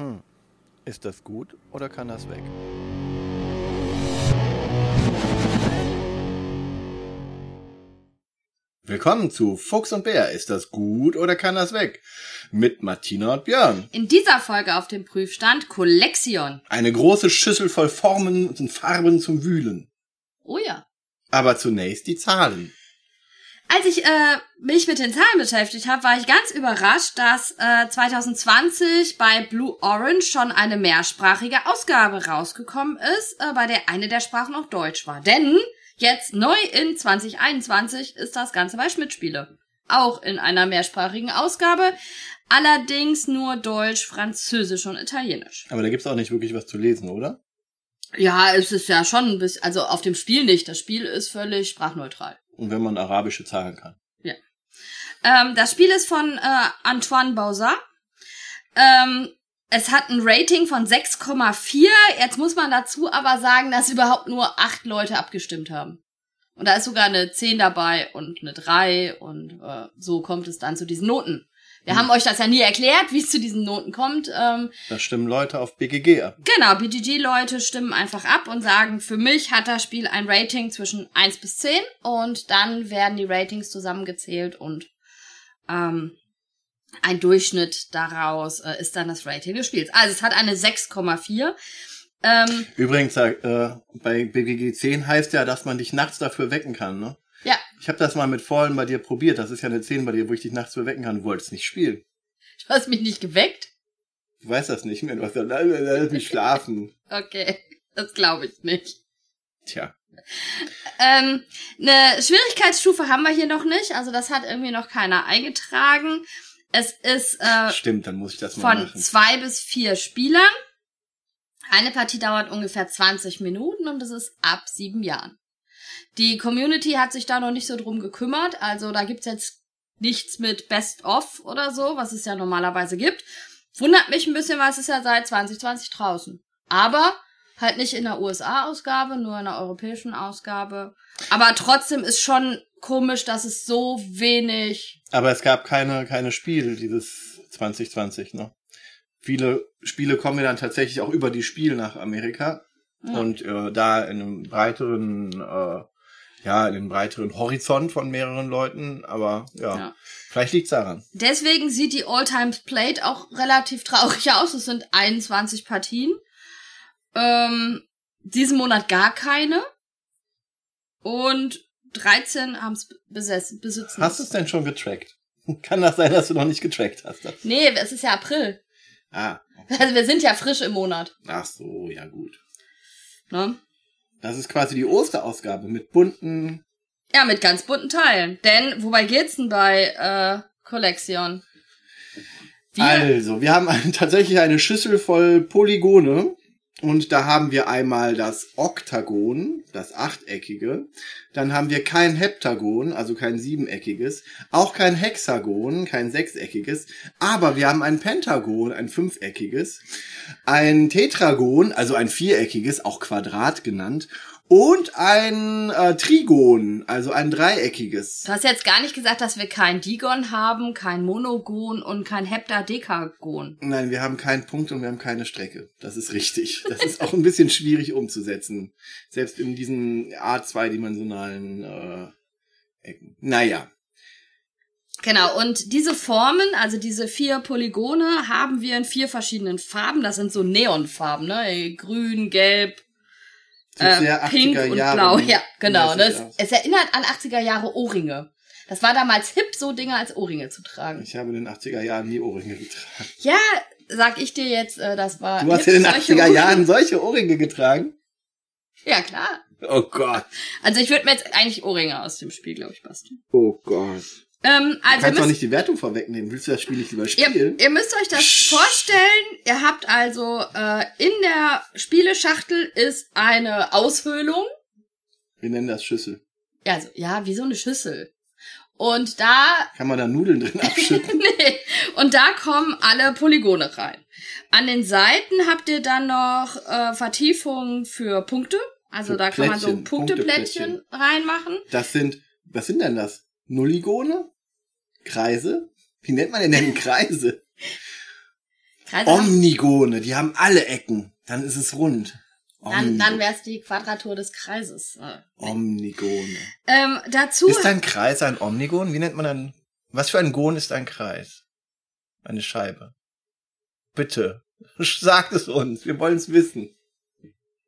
Hm. Ist das gut oder kann das weg? Willkommen zu Fuchs und Bär. Ist das gut oder kann das weg? Mit Martina und Björn. In dieser Folge auf dem Prüfstand Collection. Eine große Schüssel voll Formen und Farben zum Wühlen. Oh ja. Aber zunächst die Zahlen. Als ich äh, mich mit den Zahlen beschäftigt habe, war ich ganz überrascht, dass äh, 2020 bei Blue Orange schon eine mehrsprachige Ausgabe rausgekommen ist, äh, bei der eine der Sprachen auch Deutsch war. Denn jetzt neu in 2021 ist das Ganze bei Schmidt Spiele. Auch in einer mehrsprachigen Ausgabe, allerdings nur Deutsch, Französisch und Italienisch. Aber da gibt's auch nicht wirklich was zu lesen, oder? Ja, es ist ja schon ein bisschen, also auf dem Spiel nicht. Das Spiel ist völlig sprachneutral. Und wenn man arabische Zahlen kann. Ja. Ähm, das Spiel ist von äh, Antoine Bauzat. Ähm, es hat ein Rating von 6,4. Jetzt muss man dazu aber sagen, dass überhaupt nur acht Leute abgestimmt haben. Und da ist sogar eine 10 dabei und eine 3 und äh, so kommt es dann zu diesen Noten. Wir haben euch das ja nie erklärt, wie es zu diesen Noten kommt. Ähm, Da stimmen Leute auf BGG ab. Genau, BGG-Leute stimmen einfach ab und sagen, für mich hat das Spiel ein Rating zwischen 1 bis 10 und dann werden die Ratings zusammengezählt und ähm, ein Durchschnitt daraus äh, ist dann das Rating des Spiels. Also es hat eine 6,4. Ähm, Übrigens, äh, bei BGG 10 heißt ja, dass man dich nachts dafür wecken kann, ne? Ich habe das mal mit Fallen bei dir probiert. Das ist ja eine 10 bei dir, wo ich dich nachts für wecken kann. Du wolltest nicht spielen. du hast mich nicht geweckt. Du weißt das nicht mehr. Du hast gesagt, lass, lass mich schlafen. Okay, das glaube ich nicht. Tja. Ähm, eine Schwierigkeitsstufe haben wir hier noch nicht, also das hat irgendwie noch keiner eingetragen. Es ist äh, Stimmt, dann muss ich das mal von machen. zwei bis vier Spielern. Eine Partie dauert ungefähr 20 Minuten und es ist ab sieben Jahren. Die Community hat sich da noch nicht so drum gekümmert, also da gibt's jetzt nichts mit Best of oder so, was es ja normalerweise gibt. Wundert mich ein bisschen, weil es ist ja seit 2020 draußen. Aber halt nicht in der USA-Ausgabe, nur in der europäischen Ausgabe. Aber trotzdem ist schon komisch, dass es so wenig Aber es gab keine, keine Spiele dieses 2020, ne? Viele Spiele kommen ja dann tatsächlich auch über die Spiel nach Amerika. Ja. Und äh, da in einem breiteren, äh, ja, in einem breiteren Horizont von mehreren Leuten. Aber ja, Ja. vielleicht liegt's daran. Deswegen sieht die All Times Played auch relativ traurig aus. Es sind 21 Partien. Ähm, diesen Monat gar keine. Und 13 haben es besessen, besitzen. Hast du es denn schon getrackt? Kann das sein, dass du noch nicht getrackt hast? Das? Nee, es ist ja April. Ah, Also wir sind ja frisch im Monat. ach so, ja gut. Ne? Das ist quasi die Osterausgabe mit bunten. Ja, mit ganz bunten Teilen. Denn, wobei geht's denn bei äh, Collection? Wir, Also, wir haben ein, tatsächlich eine Schüssel voll Polygone. Und da haben wir einmal das Oktagon, das achteckige. Dann haben wir kein Heptagon, also kein siebeneckiges. Auch kein Hexagon, kein sechseckiges. Aber wir haben ein Pentagon, ein fünfeckiges. Ein Tetragon, also ein viereckiges, auch Quadrat genannt. Und ein äh, Trigon, also ein dreieckiges. du hast jetzt gar nicht gesagt, dass wir kein Digon haben, kein Monogon und kein Heptadekagon. Nein, wir haben keinen Punkt und wir haben keine Strecke. Das ist richtig. Das ist auch ein bisschen schwierig umzusetzen. Selbst in diesen A2-dimensionalen äh, Ecken. Naja. Genau, und diese Formen, also diese vier Polygone, haben wir in vier verschiedenen Farben. Das sind so Neonfarben, ne? Grün, Gelb, Äh, sehr Pink 80er und Jahre Blau. Ja, genau. aus. es erinnert an 80er Jahre Ohrringe. Das war damals hip, so Dinge als Ohrringe zu tragen. Ich habe in den 80er Jahren nie Ohrringe getragen. Ja, sag ich dir jetzt, äh, das war. Du hast in den solche 80er Ohrringe. Jahren solche Ohrringe getragen? Ja, klar. Oh Gott. Also ich würde mir jetzt eigentlich Ohrringe aus dem Spiel, glaube ich, basteln. Oh Gott. Ähm, Du also kannst doch nicht die Wertung vorwegnehmen. Willst du das Spiel nicht lieber ihr, spielen? ihr müsst euch das vorstellen. Ihr habt also äh, in der Spieleschachtel ist eine Aushöhlung. Wir nennen das Schüssel. Ja, also, ja, wie so eine Schüssel. Und da, Kann man da Nudeln drin abschütten? nee, und da kommen alle Polygone rein. An den Seiten habt ihr dann noch äh, Vertiefungen für Punkte. Also Für da kann man so Plättchen, Punkteplättchen Punkteplättchen. reinmachen. Das sind, was sind denn das? Nulligone? Kreise? Wie nennt man denn denn Kreise? Kreise Omnigone, die haben alle Ecken. Dann ist es rund. dann, dann wäre es die Quadratur des Kreises. Äh, Omnigone. Ähm, dazu, Ist ein Kreis ein Omnigon? Wie nennt man dann? Was für ein Gon ist ein Kreis? Eine Scheibe. Bitte. Sagt es uns. Wir wollen es wissen.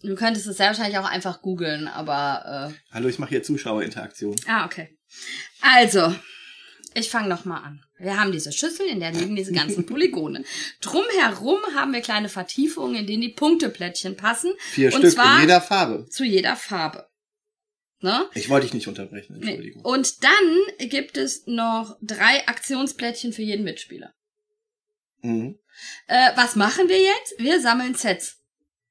du könntest es sehr wahrscheinlich auch einfach googeln, aber äh, Hallo, ich mache hier Zuschauerinteraktion. Ah, okay. Also, ich fange nochmal an. Wir haben diese Schüssel, in der liegen diese ganzen Polygone. Drumherum haben wir kleine Vertiefungen, in denen die Punkteplättchen passen. Vier Und Stück zwar- in jeder Farbe. Zu jeder Farbe. Ne? Ich wollte dich nicht unterbrechen, Nee. Entschuldigung. Und dann gibt es noch drei Aktionsplättchen für jeden Mitspieler. Mhm. Äh, was machen wir jetzt? Wir sammeln Sets.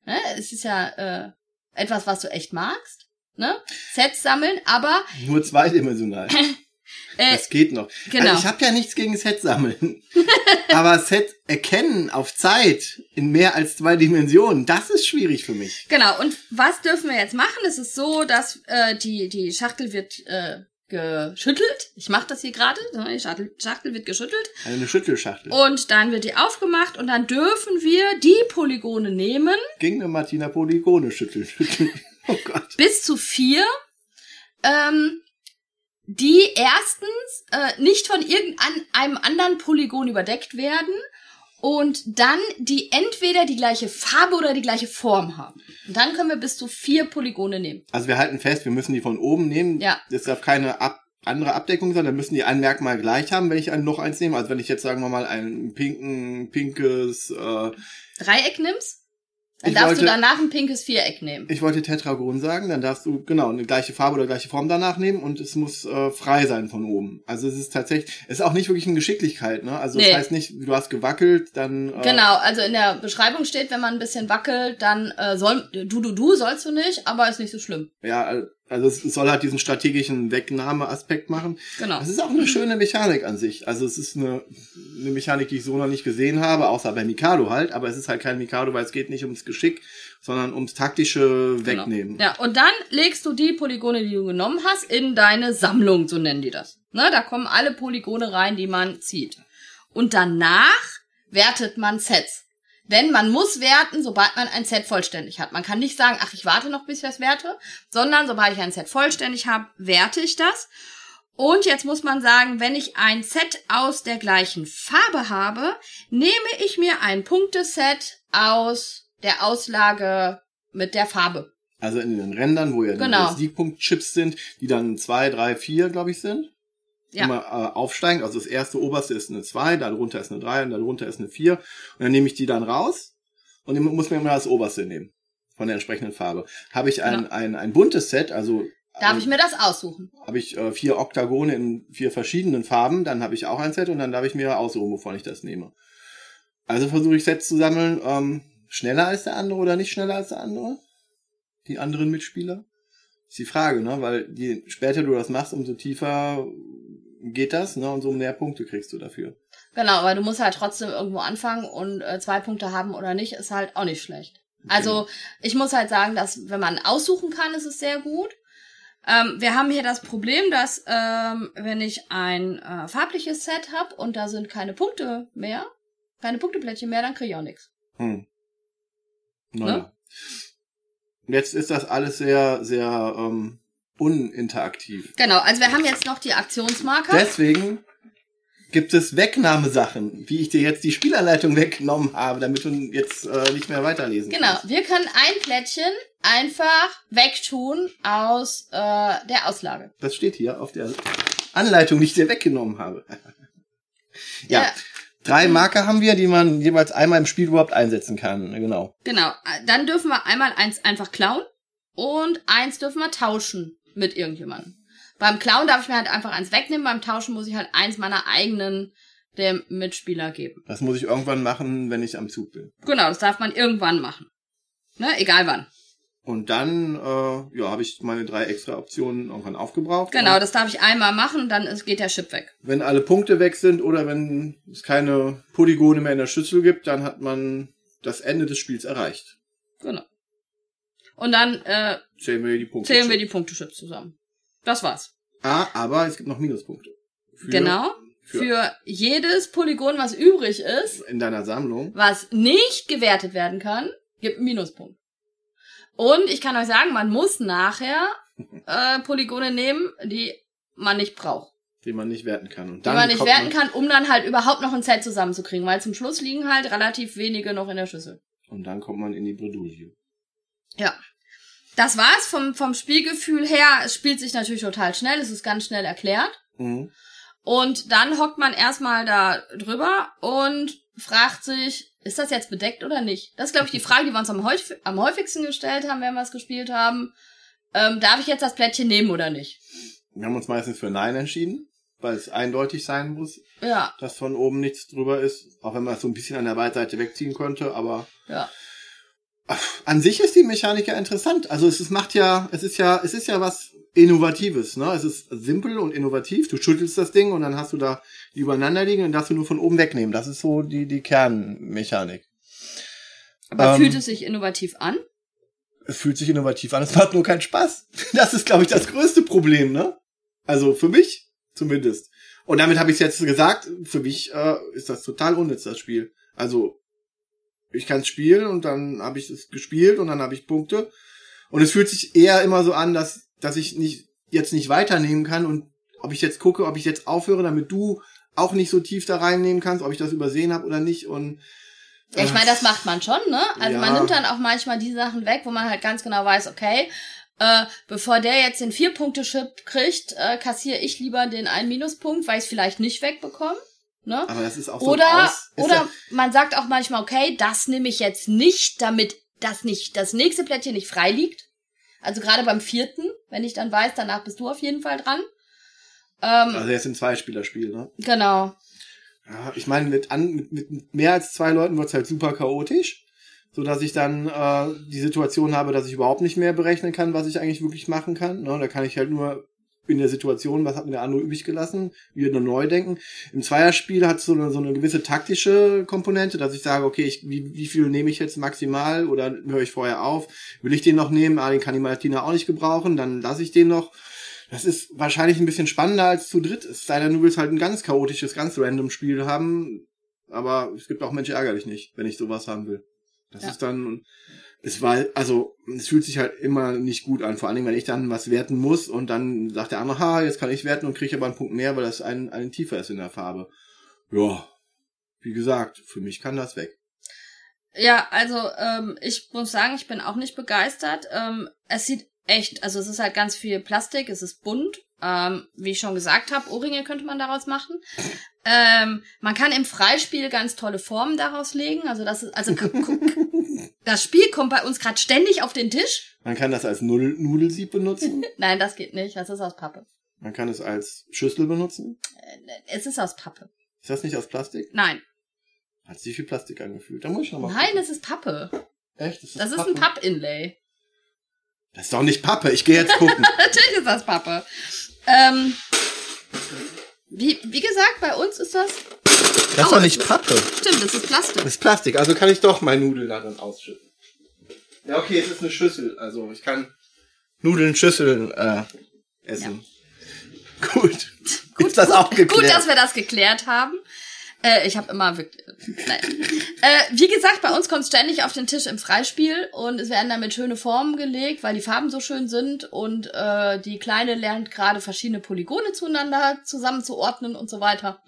Ne? Es ist ja äh, etwas, was du echt magst. Ne? Sets sammeln, aber Nur zweidimensional. äh, Das geht noch. genau. Also ich habe ja nichts gegen Set sammeln. Aber Set erkennen auf Zeit in mehr als zwei Dimensionen, das ist schwierig für mich. Genau, und was dürfen wir jetzt machen? Es ist so, dass äh, die, die Schachtel wird äh, geschüttelt. Ich mache das hier gerade. Die Schachtel, Schachtel wird geschüttelt. Eine Schüttelschachtel. Und dann wird die aufgemacht und dann dürfen wir die Polygone nehmen, Ging eine Martina Polygone schütteln, schütteln. Oh Gott. bis zu vier, ähm, die erstens äh, nicht von irgendeinem anderen Polygon überdeckt werden und dann die entweder die gleiche Farbe oder die gleiche Form haben. Und dann können wir bis zu vier Polygone nehmen. Also wir halten fest, wir müssen die von oben nehmen. Ja. Das darf keine ab andere Abdeckung sein, dann müssen die ein Merkmal gleich haben, wenn ich ein, noch eins nehme. Also wenn ich jetzt, sagen wir mal, ein pinken, pinkes, äh, Dreieck nimmst, dann Ich darfst wollte- du danach ein pinkes Viereck nehmen. ich wollte Tetragon sagen, dann darfst du genau eine gleiche Farbe oder gleiche Form danach nehmen und es muss äh, frei sein von oben. Also es ist tatsächlich, es ist auch nicht wirklich eine Geschicklichkeit, ne? Also Nee. das heißt nicht, du hast gewackelt, dann äh, Genau, also in der Beschreibung steht, wenn man ein bisschen wackelt, dann äh, soll du du du sollst du nicht, aber ist nicht so schlimm. ja, also es soll halt diesen strategischen Wegnahmeaspekt machen. Genau. Das ist auch eine schöne Mechanik an sich. Also es ist eine, eine Mechanik, die ich so noch nicht gesehen habe, außer bei Mikado halt. Aber es ist halt kein Mikado, weil es geht nicht ums Geschick, sondern ums taktische Wegnehmen. Genau. Ja, und dann legst du die Polygone, die du genommen hast, in deine Sammlung, so nennen die das. Ne, da kommen alle Polygone rein, die man zieht. Und danach wertet man Sets. Denn man muss werten, sobald man ein Set vollständig hat. Man kann nicht sagen, ach, ich warte noch, bis ich das werte, sondern sobald ich ein Set vollständig habe, werte ich das. Und jetzt muss man sagen, wenn ich ein Set aus der gleichen Farbe habe, nehme ich mir ein Punkteset aus der Auslage mit der Farbe. Also in den Rändern, wo ja Genau. die Siegpunktchips sind, die dann zwei, drei, vier, glaube ich, sind. Ja. Immer äh, aufsteigen. Also das erste oberste ist eine 2, darunter ist eine 3 und darunter ist eine 4. Und dann nehme ich die dann raus und muss mir immer das oberste nehmen. Von der entsprechenden Farbe. Habe ich ein, Genau. ein, ein buntes Set, also Darf ähm, ich mir das aussuchen? habe ich äh, vier Oktagone in vier verschiedenen Farben, dann habe ich auch ein Set und dann darf ich mir aussuchen, wovon ich das nehme. Also versuche ich Sets zu sammeln, ähm, schneller als der andere oder nicht schneller als der andere? Die anderen Mitspieler? Ist die Frage, ne? Weil je später du das machst, umso tiefer geht das, ne? Und so mehr Punkte kriegst du dafür. Genau, aber du musst halt trotzdem irgendwo anfangen und äh, zwei Punkte haben oder nicht, ist halt auch nicht schlecht. Also ich muss halt sagen, dass wenn man aussuchen kann, ist es sehr gut. Ähm, wir haben hier das Problem, dass ähm, wenn ich ein äh, farbliches Set habe und da sind keine Punkte mehr, keine Punkteplättchen mehr, dann kriege ich auch nichts. Hm. Ne? Naja. Jetzt ist das alles sehr, sehr ähm, uninteraktiv. Genau, also wir haben jetzt noch die Aktionsmarker. Deswegen gibt es Wegnahmesachen, wie ich dir jetzt die Spielanleitung weggenommen habe, damit du jetzt äh, nicht mehr weiterlesen Genau, kannst. wir können ein Plättchen einfach wegtun aus äh, der Auslage. Das steht hier auf der Anleitung, die ich dir weggenommen habe. ja, Ja. drei Marker haben wir, die man jeweils einmal im Spiel überhaupt einsetzen kann. Genau. Genau, dann dürfen wir einmal eins einfach klauen und eins dürfen wir tauschen mit irgendjemandem. Beim Klauen darf ich mir halt einfach eins wegnehmen, beim Tauschen muss ich halt eins meiner eigenen dem Mitspieler geben. Das muss ich irgendwann machen, wenn ich am Zug bin. Genau, das darf man irgendwann machen. Ne, egal wann. Und dann äh, ja, habe ich meine drei extra Optionen irgendwann aufgebraucht. Genau, das darf ich einmal machen und dann ist, geht der Chip weg. wenn alle Punkte weg sind oder wenn es keine Polygone mehr in der Schüssel gibt, dann hat man das Ende des Spiels erreicht. Genau. Und dann äh, Zählen wir die Punkte. zählen wir die Punktechips zusammen. Das war's. Ah, aber es gibt noch Minuspunkte. Für, Genau. Für- für jedes Polygon, was übrig ist, In deiner Sammlung. was nicht gewertet werden kann, gibt einen Minuspunkt. Und ich kann euch sagen, man muss nachher äh, Polygone nehmen, die man nicht braucht. Die man nicht werten kann. Und Die dann man nicht werten kann, um dann halt überhaupt noch ein Set zusammenzukriegen, weil zum Schluss liegen halt relativ wenige noch in der Schüssel. Und dann kommt man in die Bredouille. Ja. Das war's vom, vom Spielgefühl her. Es spielt sich natürlich total schnell, es ist ganz schnell erklärt. Mhm. Und dann hockt man erstmal da drüber und fragt sich, ist das jetzt bedeckt oder nicht? Das ist, glaube ich, die Frage, die wir uns am, häufig, am häufigsten gestellt haben, wenn wir es gespielt haben. Ähm, darf ich jetzt das Plättchen nehmen oder nicht? Wir haben uns meistens für Nein entschieden, weil es eindeutig sein muss, Ja, dass von oben nichts drüber ist. Auch wenn man es so ein bisschen an der Beiseite wegziehen könnte, aber ja. An sich ist die Mechanik ja interessant. Also es ist, macht ja, es ist ja, es ist ja was Innovatives, ne? Es ist simpel und innovativ. Du schüttelst das Ding und dann hast du da die übereinander liegen und darfst du nur von oben wegnehmen. Das ist so die, die Kernmechanik. Aber Ähm, fühlt es sich innovativ an? Es fühlt sich innovativ an, es macht nur keinen Spaß. Das ist, glaube ich, das größte Problem, ne? Also für mich zumindest. Und damit habe ich jetzt gesagt, für mich äh, ist das total unnütz, das Spiel. Also ich kann es spielen und dann habe ich es gespielt und dann habe ich Punkte. Und es fühlt sich eher immer so an, dass, dass ich nicht jetzt nicht weiternehmen kann und ob ich jetzt gucke, ob ich jetzt aufhöre, damit du auch nicht so tief da reinnehmen kannst, ob ich das übersehen habe oder nicht. Und Ja, ich meine, das macht man schon, ne? Also man Ja. nimmt dann auch manchmal die Sachen weg, wo man halt ganz genau weiß, okay, äh, bevor der jetzt den Vier-Punkte-Chip kriegt, äh, kassiere ich lieber den einen Minuspunkt, weil ich es vielleicht nicht wegbekomme. Ne? aber das ist auch so ein Oder, Aus- oder ja- man sagt auch manchmal, okay, das nehme ich jetzt nicht, damit das nicht, das nächste Plättchen nicht frei liegt. Also gerade beim vierten, wenn ich dann weiß, danach bist du auf jeden Fall dran. Ähm, also jetzt ein Zweispielerspiel, ne? genau. Ja, ich meine, mit, an, mit, mit mehr als zwei Leuten wird's halt super chaotisch, so dass ich dann äh, die Situation habe, dass ich überhaupt nicht mehr berechnen kann, was ich eigentlich wirklich machen kann. Ne? Da kann ich halt nur in der Situation, was hat mir der andere übrig gelassen, wieder neu denken. Im Zweierspiel hat es so eine, so eine gewisse taktische Komponente, dass ich sage, okay, ich, wie, wie viel nehme ich jetzt maximal oder höre ich vorher auf? Will ich den noch nehmen? Ah, den kann die Martina auch nicht gebrauchen, dann lasse ich den noch. Das ist wahrscheinlich ein bisschen spannender als zu dritt. Es sei denn, du willst halt ein ganz chaotisches, ganz random Spiel haben. Aber es gibt auch Menschen ärgerlich nicht, wenn ich sowas haben will. Das Ja. ist dann, es war, also, es fühlt sich halt immer nicht gut an. Vor allen Dingen, wenn ich dann was werten muss und dann sagt der andere, ha, jetzt kann ich werten und kriege aber einen Punkt mehr, weil das ein, ein tiefer ist in der Farbe. Ja. Wie gesagt, für mich kann das weg. Ja, also ähm, ich muss sagen, ich bin auch nicht begeistert. Ähm, es sieht echt, also es ist halt ganz viel Plastik, es ist bunt. Ähm, wie ich schon gesagt habe, Ohrringe könnte man daraus machen. Ähm, man kann im Freispiel ganz tolle Formen daraus legen. Also das ist, also das Spiel kommt bei uns gerade ständig auf den Tisch. Man kann das als Null Nudelsieb benutzen. Nein, das geht nicht. Das ist aus Pappe. Man kann es als Schüssel benutzen. Äh, Es ist aus Pappe. Ist das nicht aus Plastik? Nein, Hat sich wie Plastik angefühlt. Da muss ich noch mal nein, gucken. es ist Pappe. Echt? Ist Das ist Pappe? ein Papp-Inlay. Das ist doch nicht Pappe. Ich gehe jetzt gucken. Natürlich ist das Pappe. Ähm, wie, wie gesagt, bei uns ist das. Das ist Oh, doch nicht Pappe. Stimmt, das ist Plastik. Das ist Plastik. Also kann ich doch meine Nudeln darin ausschütten. Ja, okay, es ist eine Schüssel. Also ich kann Nudeln, Schüsseln äh, essen. Gut. Gut, ist das auch geklärt? Gut, dass wir das geklärt haben. Äh, ich habe immer wirklich. Nein. Äh, wie gesagt, bei uns kommt ständig auf den Tisch im Freispiel und es werden damit schöne Formen gelegt, weil die Farben so schön sind und äh, die Kleine lernt gerade verschiedene Polygone zueinander zusammenzuordnen und so weiter.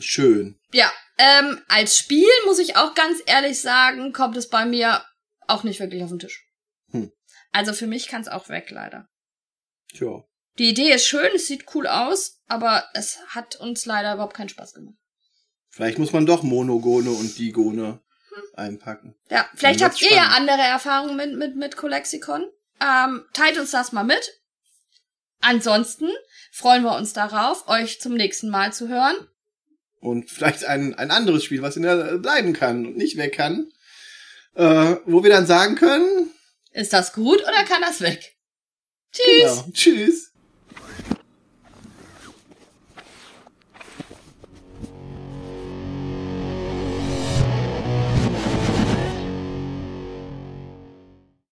Schön. Ja, ähm, als Spiel muss ich auch ganz ehrlich sagen, kommt es bei mir auch nicht wirklich auf den Tisch. Hm. Also für mich kann es auch weg, leider. Tja. Die Idee ist schön, es sieht cool aus, aber es hat uns leider überhaupt keinen Spaß gemacht. Vielleicht muss man doch Monogone und Digone einpacken. Ja, vielleicht habt wird's ihr ja spannend. andere Erfahrungen mit, mit, mit Colexicon. Ähm, teilt uns das mal mit. Ansonsten freuen wir uns darauf, euch zum nächsten Mal zu hören. Und vielleicht ein, ein anderes Spiel, was in der bleiben kann und nicht weg kann. Äh, wo wir dann sagen können, Ist das gut oder kann das weg? Tschüss! genau, tschüss.